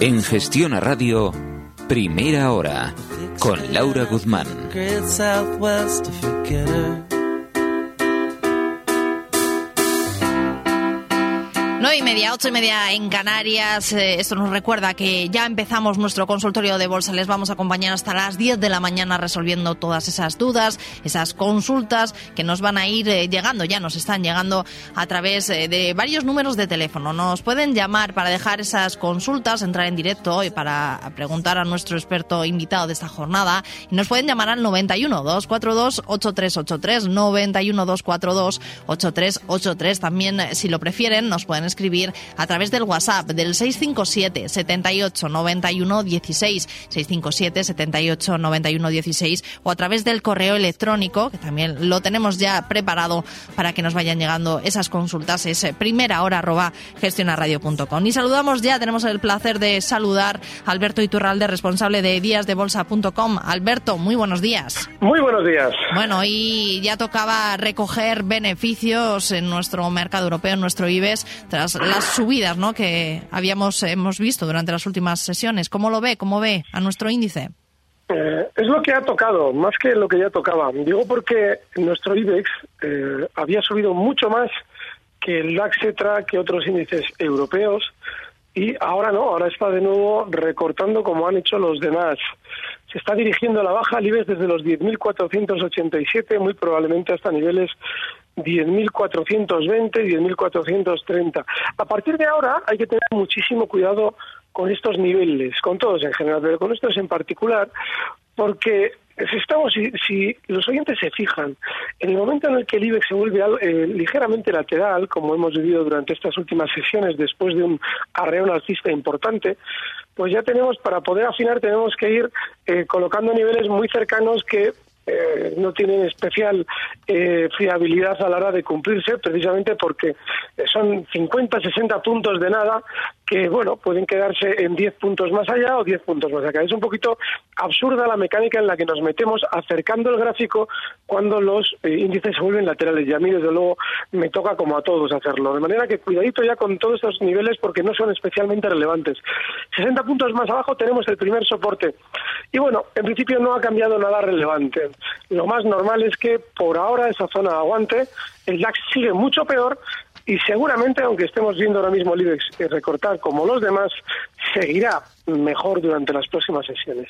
En Gestión a Radio, Primera Hora, con Laura Guzmán. Great Southwest to forget her. Nueve y media, ocho y media en Canarias. Eh, esto nos recuerda que ya empezamos nuestro consultorio de bolsa. Les vamos a acompañar hasta las 10 de la mañana resolviendo todas esas dudas, esas consultas que nos van a ir eh, llegando, ya nos están llegando a través eh, de varios números de teléfono. Nos pueden llamar para dejar esas consultas, entrar en directo y para preguntar a nuestro experto invitado de esta jornada. Y nos pueden llamar al 91 242 8383, 91 242 8383. También, si lo prefieren, nos pueden escribir a través del WhatsApp del 657 78 91 16, 657 78 91 16 o a través del correo electrónico, que también lo tenemos ya preparado para que nos vayan llegando esas consultas, es eh, primera hora arroba gestionarradio.com. Y saludamos ya, tenemos el placer de saludar a Alberto Iturralde, responsable de díasdebolsa.com. Alberto, muy buenos días. Muy buenos días. Bueno, y ya tocaba recoger beneficios en nuestro mercado europeo, en nuestro IBEX, tras las subidas ¿no? que habíamos hemos visto durante las últimas sesiones. ¿Cómo lo ve? ¿Cómo ve a nuestro índice? Eh, es lo que ha tocado, más que lo que ya tocaba. Digo porque nuestro IBEX eh, había subido mucho más que el DAX, que otros índices europeos, y ahora no, ahora está de nuevo recortando como han hecho los demás. Se está dirigiendo a la baja al IBEX desde los 10.487, muy probablemente hasta niveles 10.420, 10.430. A partir de ahora hay que tener muchísimo cuidado con estos niveles, con todos en general, pero con estos en particular, porque si estamos, si, si los oyentes se fijan, en el momento en el que el IBEX se vuelve eh, ligeramente lateral, como hemos vivido durante estas últimas sesiones después de un arreón alcista importante, pues ya tenemos, para poder afinar, tenemos que ir eh, colocando niveles muy cercanos que eh, no tienen especial eh, fiabilidad a la hora de cumplirse, precisamente porque son 50, 60 puntos de nada que, bueno, pueden quedarse en 10 puntos más allá o 10 puntos más acá. Es un poquito absurda la mecánica en la que nos metemos acercando el gráfico cuando los eh, índices se vuelven laterales. Y a mí, desde luego, me toca como a todos hacerlo. De manera que cuidadito ya con todos estos niveles porque no son especialmente relevantes. 60 puntos más abajo tenemos el primer soporte. Y bueno, en principio no ha cambiado nada relevante. Lo más normal es que por ahora esa zona aguante, el DAX sigue mucho peor y seguramente, aunque estemos viendo ahora mismo el IBEX eh, recortar como los demás, seguirá mejor durante las próximas sesiones.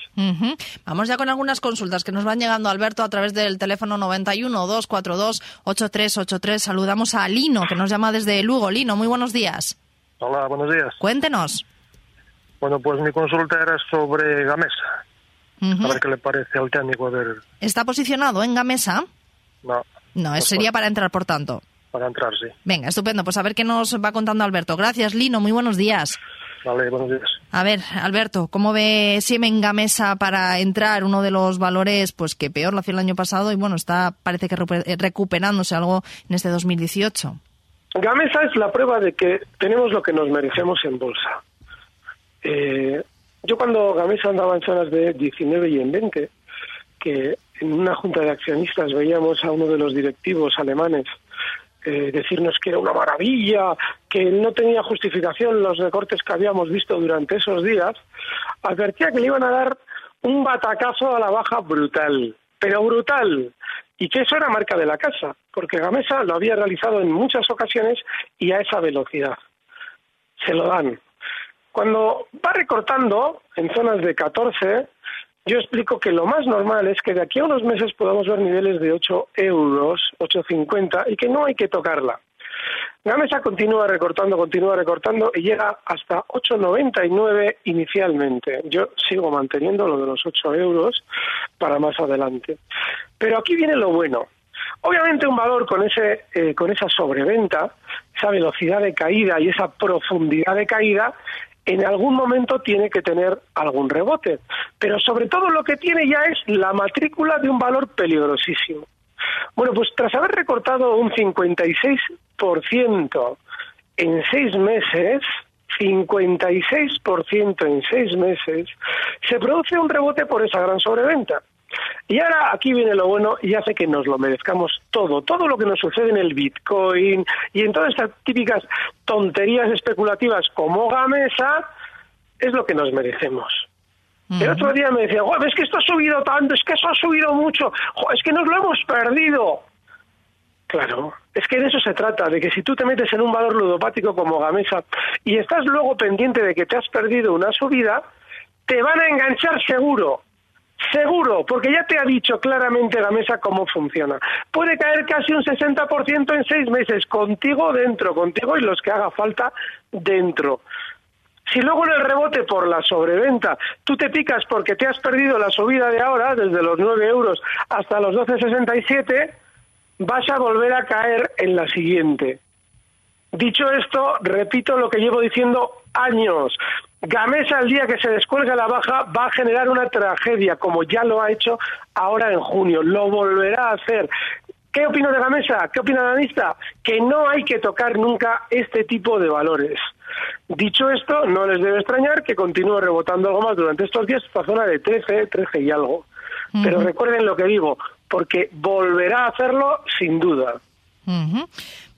Vamos ya con algunas consultas que nos van llegando, Alberto, a través del teléfono 91 242 8383. Saludamos a Lino, que nos llama desde Lugo. Lino, muy buenos días. Hola, buenos días. Cuéntenos. Bueno, pues mi consulta era sobre Gamesa. A ver qué le parece al técnico, a ver, ¿Está posicionado en Gamesa? no, No, Pues sería para entrar, por tanto. Para entrar, sí. Venga, estupendo. Pues a ver qué nos va contando Alberto. Gracias, Lino. Muy buenos días. Vale, buenos días. A ver, Alberto, ¿cómo ve Siemens Gamesa para entrar? Uno de los valores pues que peor lo hacía el año pasado y bueno, está parece que eh, recuperándose algo en este 2018. Gamesa es la prueba de que tenemos lo que nos merecemos en bolsa. Eh, yo cuando Gamesa andaba en zonas de 19 y en 20, que en una junta de accionistas veíamos a uno de los directivos alemanes eh, decirnos que era una maravilla, que no tenía justificación los recortes que habíamos visto durante esos días, advertía que le iban a dar un batacazo a la baja brutal, pero brutal. y que eso era marca de la casa, porque Gamesa lo había realizado en muchas ocasiones y a esa velocidad. Se lo dan. Cuando va recortando en zonas de 14, yo explico que lo más normal es que de aquí a unos meses podamos ver niveles de 8 euros, 8,50 y que no hay que tocarla. Gamesa continúa recortando, continúa recortando y llega hasta 8,99 inicialmente. Yo sigo manteniendo lo de los 8 euros para más adelante. Pero aquí viene lo bueno. Obviamente un valor con, ese, eh, con esa sobreventa, esa velocidad de caída y esa profundidad de caída, en algún momento tiene que tener algún rebote. Pero sobre todo lo que tiene ya es la matrícula de un valor peligrosísimo. Bueno, pues tras haber recortado un 56% en seis meses, 56% en seis meses, se produce un rebote por esa gran sobreventa. Y ahora aquí viene lo bueno y hace que nos lo merezcamos todo. Todo lo que nos sucede en el Bitcoin y en todas estas típicas tonterías especulativas como Gamesa es lo que nos merecemos. El otro día me decía, es que esto ha subido tanto, es que eso ha subido mucho, es que nos lo hemos perdido. Claro, es que de eso se trata, de que si tú te metes en un valor ludopático como Gamesa y estás luego pendiente de que te has perdido una subida, te van a enganchar seguro. Seguro, porque ya te ha dicho claramente Gamesa cómo funciona. Puede caer casi un 60% en seis meses, contigo dentro, contigo y los que haga falta dentro. Si luego en el rebote por la sobreventa tú te picas porque te has perdido la subida de ahora, desde los 9 euros hasta los 12,67, vas a volver a caer en la siguiente. Dicho esto, repito lo que llevo diciendo años. Gamesa, el día que se descuelga la baja, va a generar una tragedia, como ya lo ha hecho ahora en junio. Lo volverá a hacer. ¿Qué opino de Gamesa? ¿Qué opina la lista? Que no hay que tocar nunca este tipo de valores. Dicho esto, no les debe extrañar que continúe rebotando algo más durante estos días, esta zona de 13, 13 y algo. Pero recuerden lo que digo, porque volverá a hacerlo sin duda.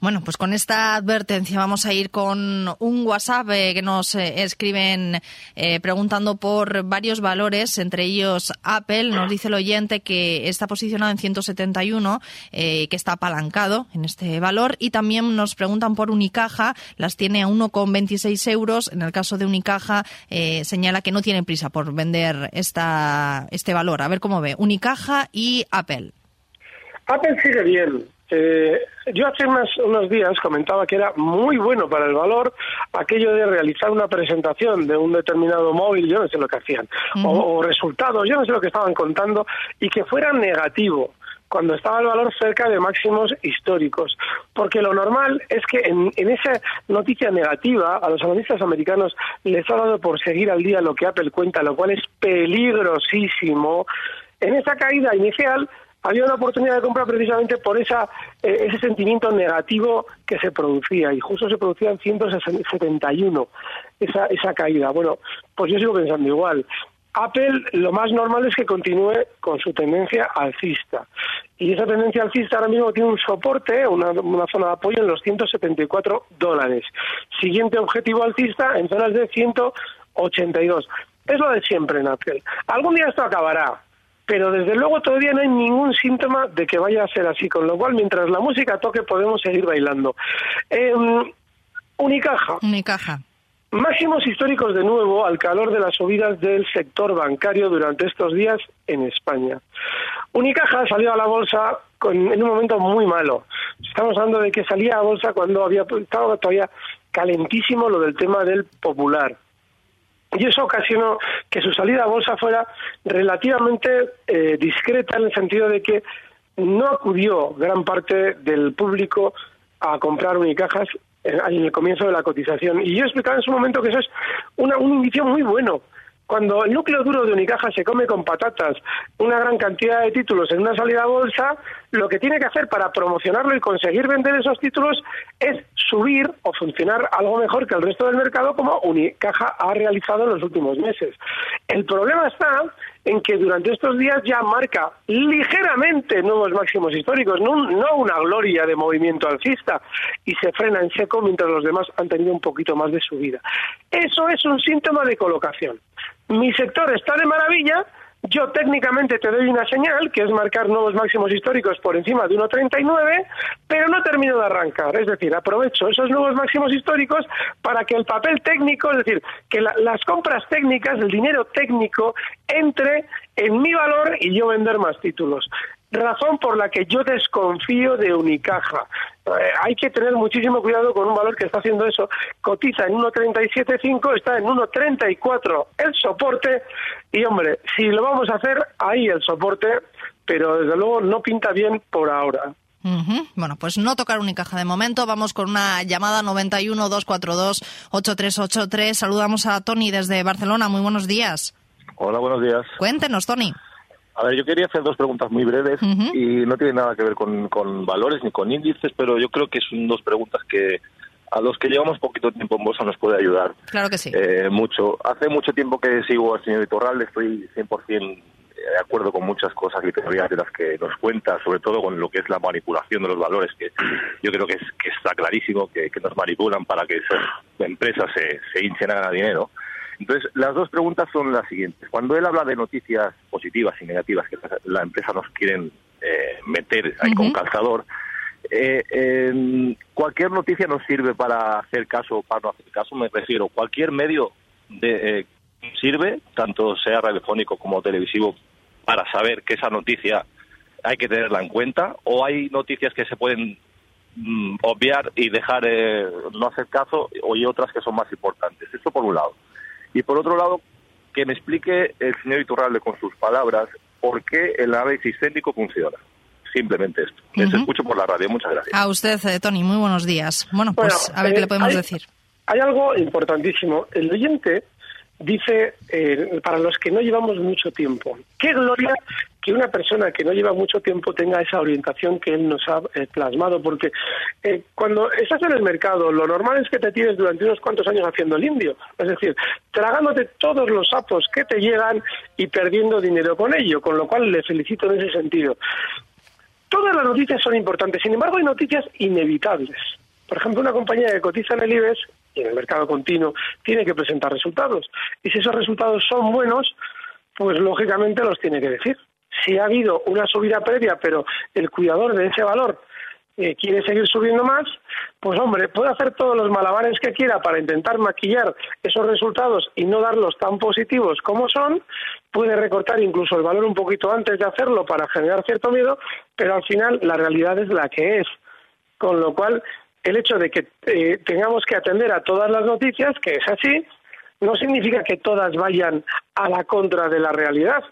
Bueno, pues con esta advertencia vamos a ir con un WhatsApp eh, que nos eh, escriben eh, preguntando por varios valores, entre ellos Apple. Nos dice el oyente que está posicionado en 171, que está apalancado en este valor. Y también nos preguntan por Unicaja, las tiene a 1,26 euros. En el caso de Unicaja, señala que no tiene prisa por vender esta, este valor. A ver cómo ve. Unicaja y Apple. Apple sigue bien. Eh, yo hace unos días comentaba que era muy bueno para el valor aquello de realizar una presentación de un determinado móvil, yo no sé lo que hacían, o, resultados, yo no sé lo que estaban contando, y que fuera negativo cuando estaba el valor cerca de máximos históricos. Porque lo normal es que en, en, esa noticia negativa a los analistas americanos les ha dado por seguir al día lo que Apple cuenta, lo cual es peligrosísimo. En esa caída inicial había una oportunidad de compra precisamente por esa, eh, ese sentimiento negativo que se producía y justo se producía en 171 esa, esa caída. Bueno, pues yo sigo pensando igual. Apple lo más normal es que continúe con su tendencia alcista. Y esa tendencia alcista ahora mismo tiene un soporte, una, una zona de apoyo en los 174 dólares. Siguiente objetivo alcista en zonas de 182. Es lo de siempre en Apple. Algún día esto acabará, pero desde luego todavía no hay ningún síntoma de que vaya a ser así, con lo cual mientras la música toque podemos seguir bailando. Em, Unicaja. Unicaja. Máximos históricos de nuevo al calor de las subidas del sector bancario durante estos días en España. Unicaja salió a la bolsa en un momento muy malo. Estamos hablando de que salía a bolsa cuando había estaba todavía calentísimo lo del tema del popular y eso ocasionó que su salida a bolsa fuera relativamente eh, discreta en el sentido de que no acudió gran parte del público a comprar unicajas en el comienzo de la cotización. Y yo explicaba en su momento que eso es una, un indicio muy bueno cuando el núcleo duro de Unicaja se come con patatas una gran cantidad de títulos en una salida a bolsa, lo que tiene que hacer para promocionarlo y conseguir vender esos títulos es subir o funcionar algo mejor que el resto del mercado como Unicaja ha realizado en los últimos meses. El problema está en que durante estos días ya marca ligeramente nuevos máximos históricos, no, una gloria de movimiento alcista, y se frena en seco mientras los demás han tenido un poquito más de subida. Eso es un síntoma de colocación. Mi sector está de maravilla, Yo técnicamente te doy una señal, que es marcar nuevos máximos históricos por encima de 1,39, pero no termino de arrancar. Es decir, aprovecho esos nuevos máximos históricos para que el papel técnico, es decir, que las compras técnicas, el dinero técnico, entre en mi valor y yo vender más títulos razón por la que yo desconfío de Unicaja. Eh, hay que tener muchísimo cuidado con un valor que está haciendo eso. Cotiza en 1.37.5, está en 1.34 el soporte. Y hombre, si lo vamos a hacer, ahí el soporte, pero desde luego no pinta bien por ahora. Bueno, pues no tocar Unicaja de momento. Vamos con una llamada 91-242-8383. Saludamos a Tony desde Barcelona. Muy buenos días. Hola, buenos días. Cuéntenos, Tony. A ver, yo quería hacer dos preguntas muy breves y no tiene nada que ver con, valores ni con índices, pero yo creo que son dos preguntas que a los que llevamos poquito tiempo en bolsa nos puede ayudar. Claro que sí. Eh, mucho. Hace mucho tiempo que sigo al señor Itorral, estoy 100% de acuerdo con muchas cosas y teorías de las que nos cuenta, sobre todo con lo que es la manipulación de los valores, que yo creo que, es, que está clarísimo que, nos manipulan para que esas empresas se, se hinchen a ganar dinero. Entonces, las dos preguntas son las siguientes. Cuando él habla de noticias positivas y negativas que la empresa nos quieren eh, meter ahí con calzador, eh, cualquier noticia nos sirve para hacer caso o para no hacer caso, me refiero, cualquier medio de, eh, sirve, tanto sea radiofónico como televisivo, para saber que esa noticia hay que tenerla en cuenta, o hay noticias que se pueden mm, obviar y dejar no hacer caso, o hay otras que son más importantes. Eso por un lado. Y por otro lado, que me explique el señor Iturralde con sus palabras por qué el análisis técnico funciona. Simplemente esto. Les escucho por la radio. Muchas gracias. A usted, eh, Tony. Muy buenos días. Bueno, pues a ver qué le eh, podemos decir. Hay algo importantísimo. El oyente dice, eh, para los que no llevamos mucho tiempo, qué gloria que una persona que no lleva mucho tiempo tenga esa orientación que él nos ha eh, plasmado, porque eh, cuando estás en el mercado, lo normal es que te tires durante unos cuantos años haciendo el indio, es decir, tragándote todos los sapos que te llegan y perdiendo dinero con ello, con lo cual le felicito en ese sentido. Todas las noticias son importantes, sin embargo hay noticias inevitables. Por ejemplo, una compañía que cotiza en el IBEX y en el mercado continuo tiene que presentar resultados. Y si esos resultados son buenos, pues lógicamente los tiene que decir. Si ha habido una subida previa, pero el cuidador de ese valor eh, quiere seguir subiendo más, pues hombre, puede hacer todos los malabares que quiera para intentar maquillar esos resultados y no darlos tan positivos como son, puede recortar incluso el valor un poquito antes de hacerlo para generar cierto miedo, pero al final la realidad es la que es. Con lo cual, el hecho de que eh, tengamos que atender a todas las noticias, que es así, no significa que todas vayan a la contra de la realidad.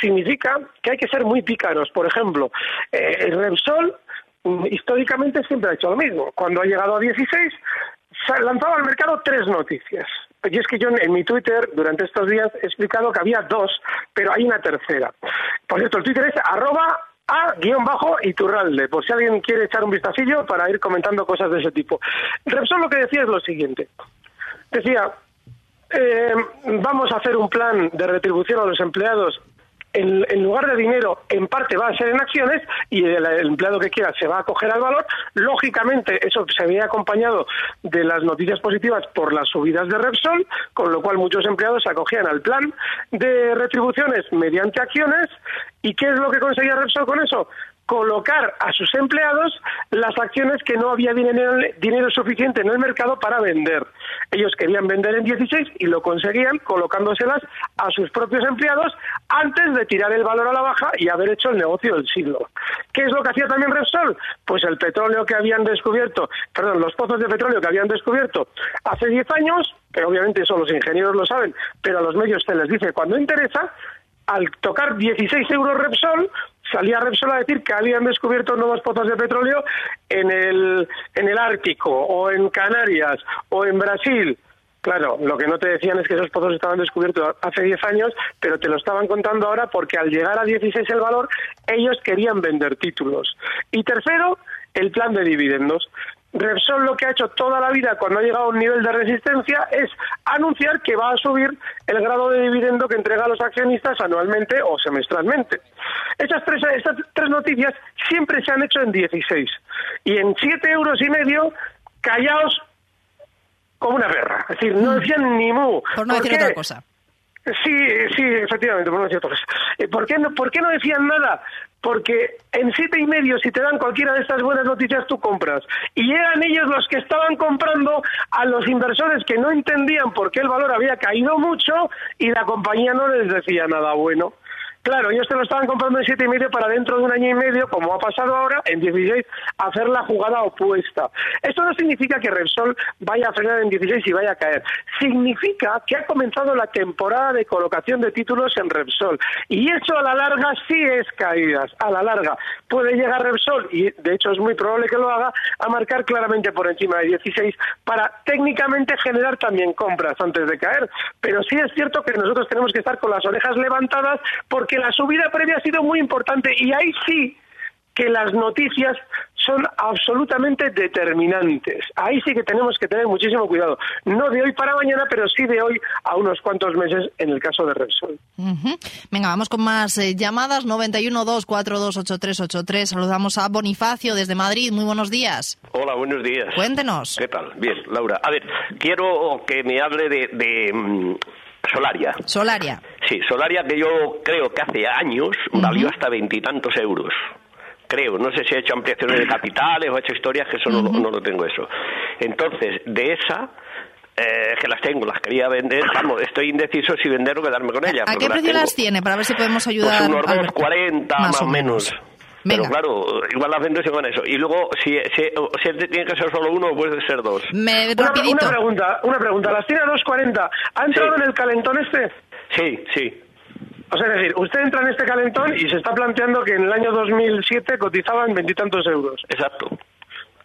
Significa que hay que ser muy pícaros. Por ejemplo, eh, el Repsol mm, históricamente siempre ha hecho lo mismo. Cuando ha llegado a 16, se lanzaba al mercado tres noticias. Y es que yo en mi Twitter durante estos días he explicado que había dos, pero hay una tercera. Por cierto, el Twitter es arroba a guion bajo Iturralde, por si alguien quiere echar un vistacillo para ir comentando cosas de ese tipo. Repsol lo que decía es lo siguiente. Decía, eh, vamos a hacer un plan de retribución a los empleados en, lugar de dinero, en parte va a ser en acciones y el, empleado que quiera se va a acoger al valor. Lógicamente, eso se veía acompañado de las noticias positivas por las subidas de Repsol, con lo cual muchos empleados se acogían al plan de retribuciones mediante acciones. ¿Y qué es lo que conseguía Repsol con eso? colocar a sus empleados las acciones que no había dinero, dinero, suficiente en el mercado para vender. Ellos querían vender en 16 y lo conseguían colocándoselas a sus propios empleados antes de tirar el valor a la baja y haber hecho el negocio del siglo. ¿Qué es lo que hacía también Repsol? Pues el petróleo que habían descubierto, perdón, los pozos de petróleo que habían descubierto hace 10 años, que obviamente eso los ingenieros lo saben, pero a los medios se les dice cuando interesa, al tocar 16 euros Repsol, salía Repsol a decir que habían descubierto nuevos pozos de petróleo en el, en el Ártico, o en Canarias, o en Brasil. Claro, lo que no te decían es que esos pozos estaban descubiertos hace 10 años, pero te lo estaban contando ahora porque al llegar a 16 el valor, ellos querían vender títulos. Y tercero, el plan de dividendos. Repsol lo que ha hecho toda la vida cuando ha llegado a un nivel de resistencia es anunciar que va a subir el grado de dividendo que entrega a los accionistas anualmente o semestralmente. Esas tres, estas tres noticias siempre se han hecho en 16 y en 7 euros y medio callaos como una perra. Es decir, no decían ni mu. Por no decir otra cosa. Sí, sí, efectivamente, por, cierto. Eh, ¿Por, no, ¿Por qué no decían nada? Porque en siete y medio, si te dan cualquiera de estas buenas noticias, tú compras. Y eran ellos los que estaban comprando a los inversores que no entendían por qué el valor había caído mucho y la compañía no les decía nada bueno. Claro, ellos te lo estaban comprando en siete y medio para dentro de un año y medio, como ha pasado ahora, en 16, hacer la jugada opuesta. Esto no significa que Repsol vaya a frenar en 16 y vaya a caer. Significa que ha comenzado la temporada de colocación de títulos en Repsol. Y eso a la larga sí es caídas. A la larga puede llegar Repsol, y de hecho es muy probable que lo haga, a marcar claramente por encima de 16 para técnicamente generar también compras antes de caer. Pero sí es cierto que nosotros tenemos que estar con las orejas levantadas porque que la subida previa ha sido muy importante y ahí sí que las noticias son absolutamente determinantes. Ahí sí que tenemos que tener muchísimo cuidado. No de hoy para mañana, pero sí de hoy a unos cuantos meses en el caso de Repsol. Venga, vamos con más eh, llamadas. 912428383. Saludamos a Bonifacio desde Madrid. Muy buenos días. Hola, buenos días. Cuéntenos. ¿Qué tal? Bien, Laura. A ver, quiero que me hable de, mm, Solaria. Solaria. Sí, Solaria que yo creo que hace años valió hasta veintitantos euros. Creo, no sé si ha hecho ampliaciones de capitales o ha hecho historias, que eso no, no, lo tengo eso. Entonces, de esa, eh, que las tengo, las quería vender, vamos, estoy indeciso si vender o quedarme con ellas. ¿A qué precio las, tiene? Para ver si podemos ayudar. Pues unos 2,40 más, o menos. Pero claro, igual las vendo con eso. Y luego, si, si, si, tiene que ser solo uno, puede ser dos. Me, una, una, pregunta, una pregunta. ¿Las tiene a 2.40? ¿Ha entrado en el calentón este? Sí, sí. O sea, es decir, usted entra en este calentón y se está planteando que en el año 2007 cotizaban veintitantos euros. Exacto.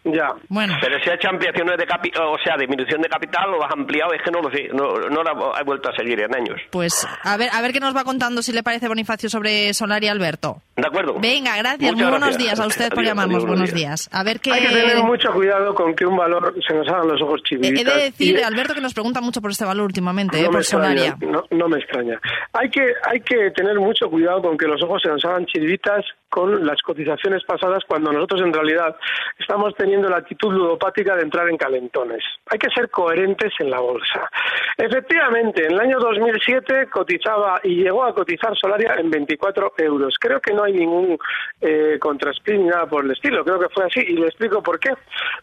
Ya. Bueno. Pero si ha hecho ampliaciones de capital, o sea, disminución de capital, lo has ampliado, es que no lo sé, no, no la he vuelto a seguir en años. Pues a ver, a ver qué nos va contando, si le parece Bonifacio, sobre Solar y Alberto. De acuerdo. Venga, gracias, muy buenos días a usted por llamarnos, buenos, días. A ver qué... Hay que tener mucho cuidado con que un valor se nos hagan los ojos chivitas. He de decir, Alberto, que nos pregunta mucho por este valor últimamente, no eh, por Solaria. No, no me extraña. Hay que, hay que tener mucho cuidado con que los ojos se nos hagan chivitas con las cotizaciones pasadas cuando nosotros en realidad estamos teniendo la actitud ludopática de entrar en calentones. Hay que ser coherentes en la bolsa. Efectivamente, en el año 2007 cotizaba y llegó a cotizar Solaria en 24 euros. Creo que no hay ningún eh, ni nada por el estilo. Creo que fue así y le explico por qué.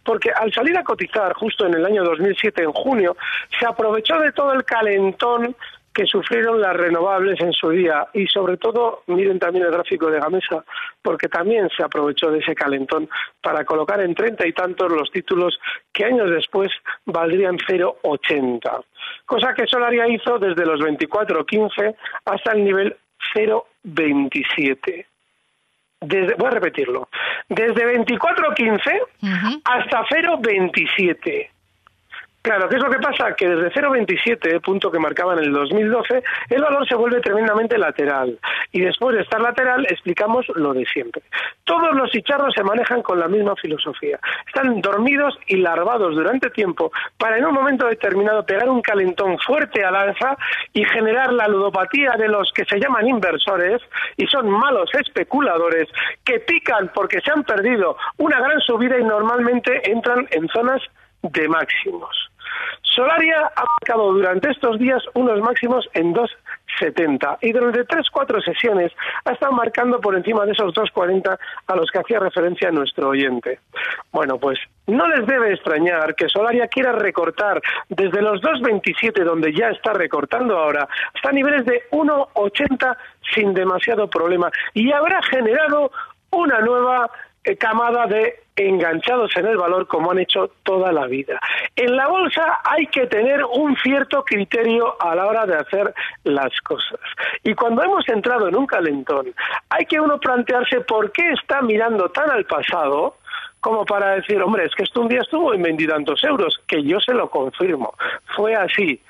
Porque al salir a cotizar justo en el año 2007, en junio, se aprovechó de todo el calentón que sufrieron las renovables en su día. Y sobre todo miren también el gráfico de Gamesa porque también se aprovechó de ese calentón para colocar en treinta y tantos los títulos que años después valdrían 0,80 cosa que Solaria hizo desde los 24,15 hasta el nivel 0,27 desde, voy a repetirlo, desde 24.15 hasta 0.27. Claro, ¿qué es lo que pasa? Que desde 0,27, punto que marcaba en el 2012, el valor se vuelve tremendamente lateral. Y después de estar lateral, explicamos lo de siempre. Todos los chicharros se manejan con la misma filosofía. Están dormidos y larvados durante tiempo para en un momento determinado pegar un calentón fuerte al alza y generar la ludopatía de los que se llaman inversores y son malos especuladores que pican porque se han perdido una gran subida y normalmente entran en zonas de máximos. Solaria ha marcado durante estos días unos máximos en 2,70 y durante 3-4 sesiones ha estado marcando por encima de esos 2,40 a los que hacía referencia nuestro oyente. Bueno, pues no les debe extrañar que Solaria quiera recortar desde los 2,27 donde ya está recortando ahora hasta niveles de 1,80 sin demasiado problema y habrá generado una nueva camada de enganchados en el valor como han hecho toda la vida. En la bolsa hay que tener un cierto criterio a la hora de hacer las cosas. Y cuando hemos entrado en un calentón, hay que uno plantearse por qué está mirando tan al pasado como para decir, hombre, es que esto un día estuvo en veintitantos euros, que yo se lo confirmo. Fue así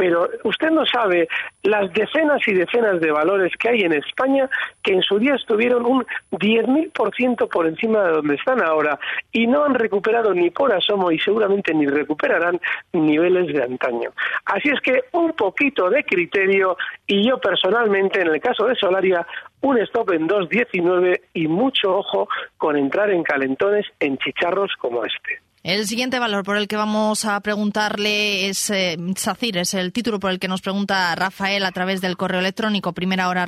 pero usted no sabe las decenas y decenas de valores que hay en España que en su día estuvieron un 10.000% por encima de donde están ahora y no han recuperado ni por asomo y seguramente ni recuperarán niveles de antaño. Así es que un poquito de criterio y yo personalmente en el caso de Solaria un stop en 2.19 y mucho ojo con entrar en calentones en chicharros como este. El siguiente valor por el que vamos a preguntarle es eh, SACIR, es el título por el que nos pregunta Rafael a través del correo electrónico primera hora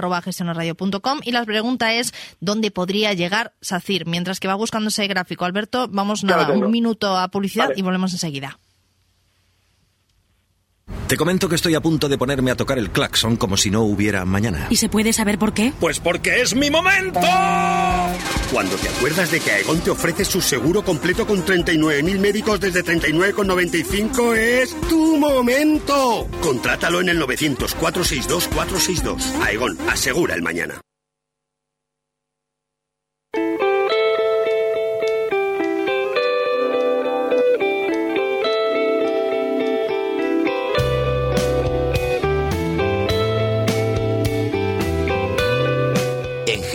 y la pregunta es ¿dónde podría llegar SACIR? Mientras que va buscando ese gráfico, Alberto, vamos nada, un minuto a publicidad y volvemos enseguida. Te comento que estoy a punto de ponerme a tocar el claxon como si no hubiera mañana. ¿Y se puede saber por qué? Pues porque es mi momento. Cuando te acuerdas de que Aegon te ofrece su seguro completo con 39.000 médicos desde 39,95 es tu momento. Contrátalo en el 900 462 462. Aegon, asegura el mañana.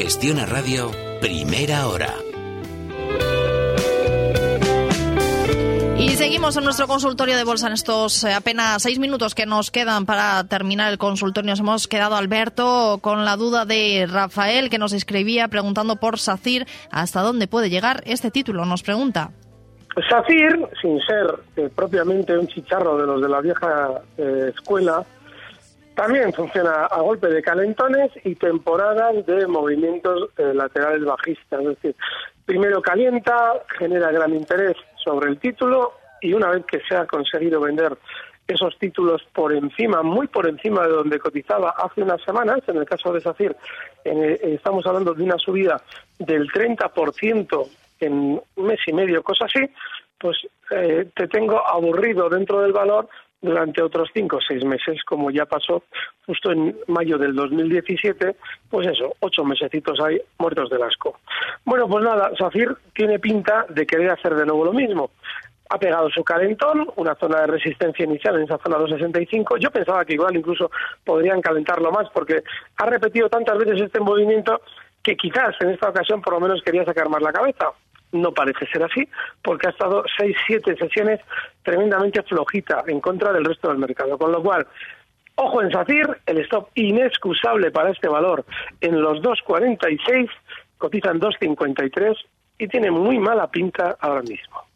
Gestiona Radio, primera hora. Y seguimos en nuestro consultorio de bolsa en estos eh, apenas seis minutos que nos quedan para terminar el consultorio. Nos hemos quedado, Alberto, con la duda de Rafael que nos escribía preguntando por SACIR hasta dónde puede llegar este título. Nos pregunta. SACIR, sin ser eh, propiamente un chicharro de los de la vieja eh, escuela, también funciona a golpe de calentones y temporadas de movimientos eh, laterales bajistas. Es decir, primero calienta, genera gran interés sobre el título y una vez que se ha conseguido vender esos títulos por encima, muy por encima de donde cotizaba hace unas semanas, en el caso de SACIR, eh, estamos hablando de una subida del 30% en un mes y medio, cosa así, pues eh, te tengo aburrido dentro del valor durante otros cinco o seis meses, como ya pasó justo en mayo del 2017, pues eso, ocho mesecitos hay muertos del asco. Bueno, pues nada, Safir tiene pinta de querer hacer de nuevo lo mismo. Ha pegado su calentón, una zona de resistencia inicial en esa zona 265. Yo pensaba que igual incluso podrían calentarlo más porque ha repetido tantas veces este movimiento que quizás en esta ocasión por lo menos quería sacar más la cabeza no parece ser así, porque ha estado seis, siete sesiones tremendamente flojita en contra del resto del mercado. Con lo cual, ojo en SACIR, el stop inexcusable para este valor en los 2.46, cotizan 2.53 y tiene muy mala pinta ahora mismo.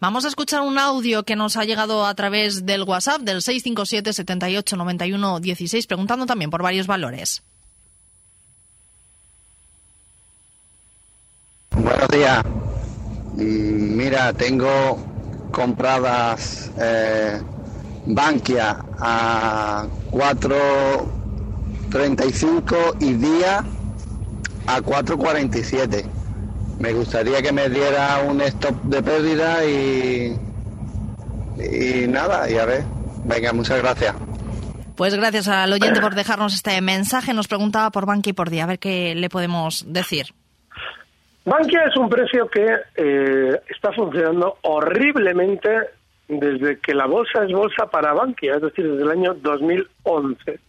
Vamos a escuchar un audio que nos ha llegado a través del WhatsApp del 657 78 91 16 preguntando también por varios valores. Buenos días. Mm, mira, tengo compradas eh, Bankia a 4.35 y Día a 4.47. Me gustaría que me diera un stop de pérdida y, y nada, y a ver. Venga, muchas gracias. Pues gracias al oyente por dejarnos este mensaje. Nos preguntaba por Bankia y por Día. A ver qué le podemos decir. Bankia es un precio que eh, está funcionando horriblemente desde que la bolsa es bolsa para Bankia, es decir, desde el año 2011.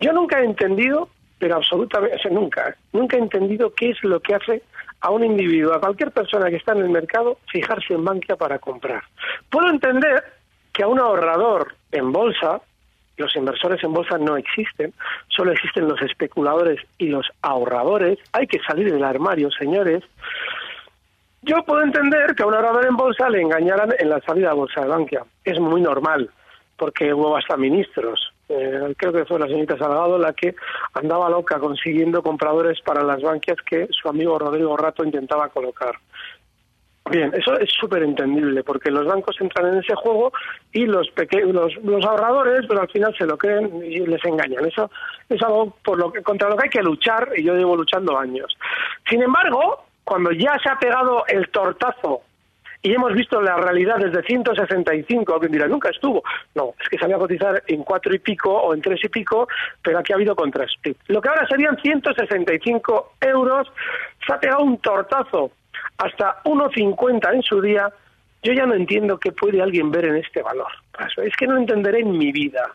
Yo nunca he entendido, pero absolutamente, nunca, nunca he entendido qué es lo que hace a un individuo, a cualquier persona que está en el mercado, fijarse en Bankia para comprar. Puedo entender que a un ahorrador en bolsa los inversores en bolsa no existen, solo existen los especuladores y los ahorradores. Hay que salir del armario, señores. Yo puedo entender que a un ahorrador en bolsa le engañaran en la salida a bolsa de Bankia. Es muy normal, porque hubo hasta ministros. Eh, creo que fue la señorita Salgado la que andaba loca consiguiendo compradores para las banquias que su amigo Rodrigo Rato intentaba colocar. Bien, eso es súper entendible porque los bancos entran en ese juego y los, los, los ahorradores, pero al final se lo creen y les engañan. Eso es algo por lo que, contra lo que hay que luchar y yo llevo luchando años. Sin embargo, cuando ya se ha pegado el tortazo y hemos visto la realidad desde 165, alguien dirá, nunca estuvo. No, es que se había cotizar en cuatro y pico o en tres y pico, pero aquí ha habido contraste. Lo que ahora serían 165 euros, se ha pegado un tortazo hasta 1,50 en su día, yo ya no entiendo qué puede alguien ver en este valor. Es que no entenderé en mi vida.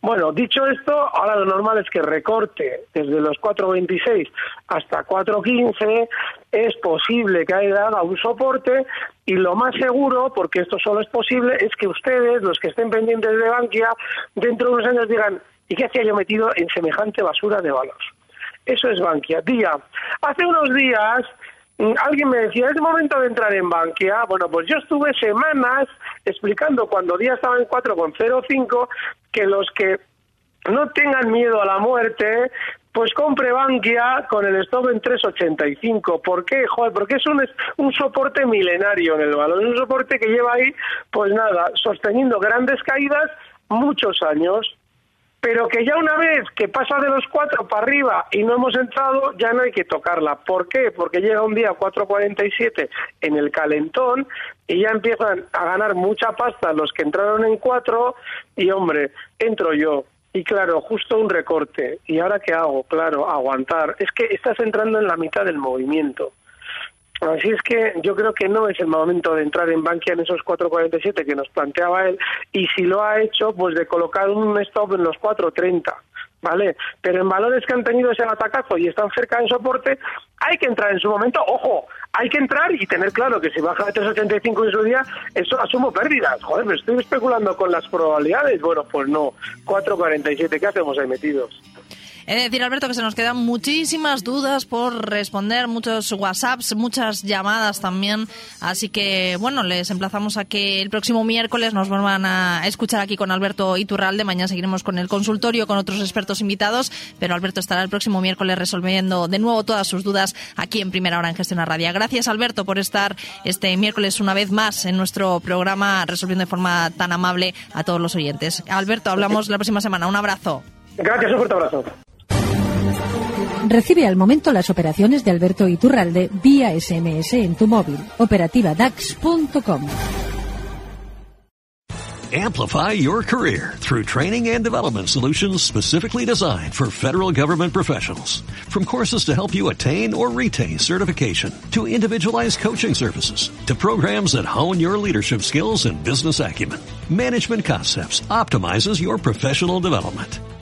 Bueno, dicho esto, ahora lo normal es que recorte desde los 4.26 hasta 4.15, es posible que haya dado un soporte y lo más seguro, porque esto solo es posible, es que ustedes, los que estén pendientes de Bankia, dentro de unos años digan, ¿y qué hacía yo metido en semejante basura de valor? Eso es Bankia. Día. Hace unos días alguien me decía, es momento de entrar en Bankia. Bueno, pues yo estuve semanas explicando cuando día estaba en 4,05 que los que no tengan miedo a la muerte, pues compre Bankia con el stop en 3.85. ¿Por qué? Joder, porque es un, un soporte milenario en el valor, un soporte que lleva ahí, pues nada, sosteniendo grandes caídas muchos años pero que ya una vez que pasa de los cuatro para arriba y no hemos entrado, ya no hay que tocarla. ¿Por qué? Porque llega un día 4.47 en el calentón y ya empiezan a ganar mucha pasta los que entraron en cuatro y hombre, entro yo. Y claro, justo un recorte. ¿Y ahora qué hago? Claro, aguantar. Es que estás entrando en la mitad del movimiento. Así es que yo creo que no es el momento de entrar en Bankia en esos 4.47 que nos planteaba él y si lo ha hecho, pues de colocar un stop en los 4.30. ¿Vale? Pero en valores que han tenido ese atacazo y están cerca del soporte, hay que entrar en su momento. Ojo, hay que entrar y tener claro que si baja de 3.85 en su día, eso asumo pérdidas. Joder, me estoy especulando con las probabilidades. Bueno, pues no. 4.47, ¿qué hacemos ahí metidos? He de decir, Alberto, que se nos quedan muchísimas dudas por responder, muchos WhatsApps, muchas llamadas también. Así que, bueno, les emplazamos a que el próximo miércoles nos vuelvan a escuchar aquí con Alberto Iturralde. Mañana seguiremos con el consultorio, con otros expertos invitados, pero Alberto estará el próximo miércoles resolviendo de nuevo todas sus dudas aquí en Primera Hora en Gestión Radio. Gracias, Alberto, por estar este miércoles una vez más en nuestro programa, resolviendo de forma tan amable a todos los oyentes. Alberto, hablamos la próxima semana. Un abrazo. Gracias, un fuerte abrazo. Recibe al momento las operaciones de Alberto Iturralde vía SMS en tu móvil. Operativa DAX.com. Amplify your career through training and development solutions specifically designed for federal government professionals. From courses to help you attain or retain certification, to individualized coaching services, to programs that hone your leadership skills and business acumen, Management Concepts optimizes your professional development.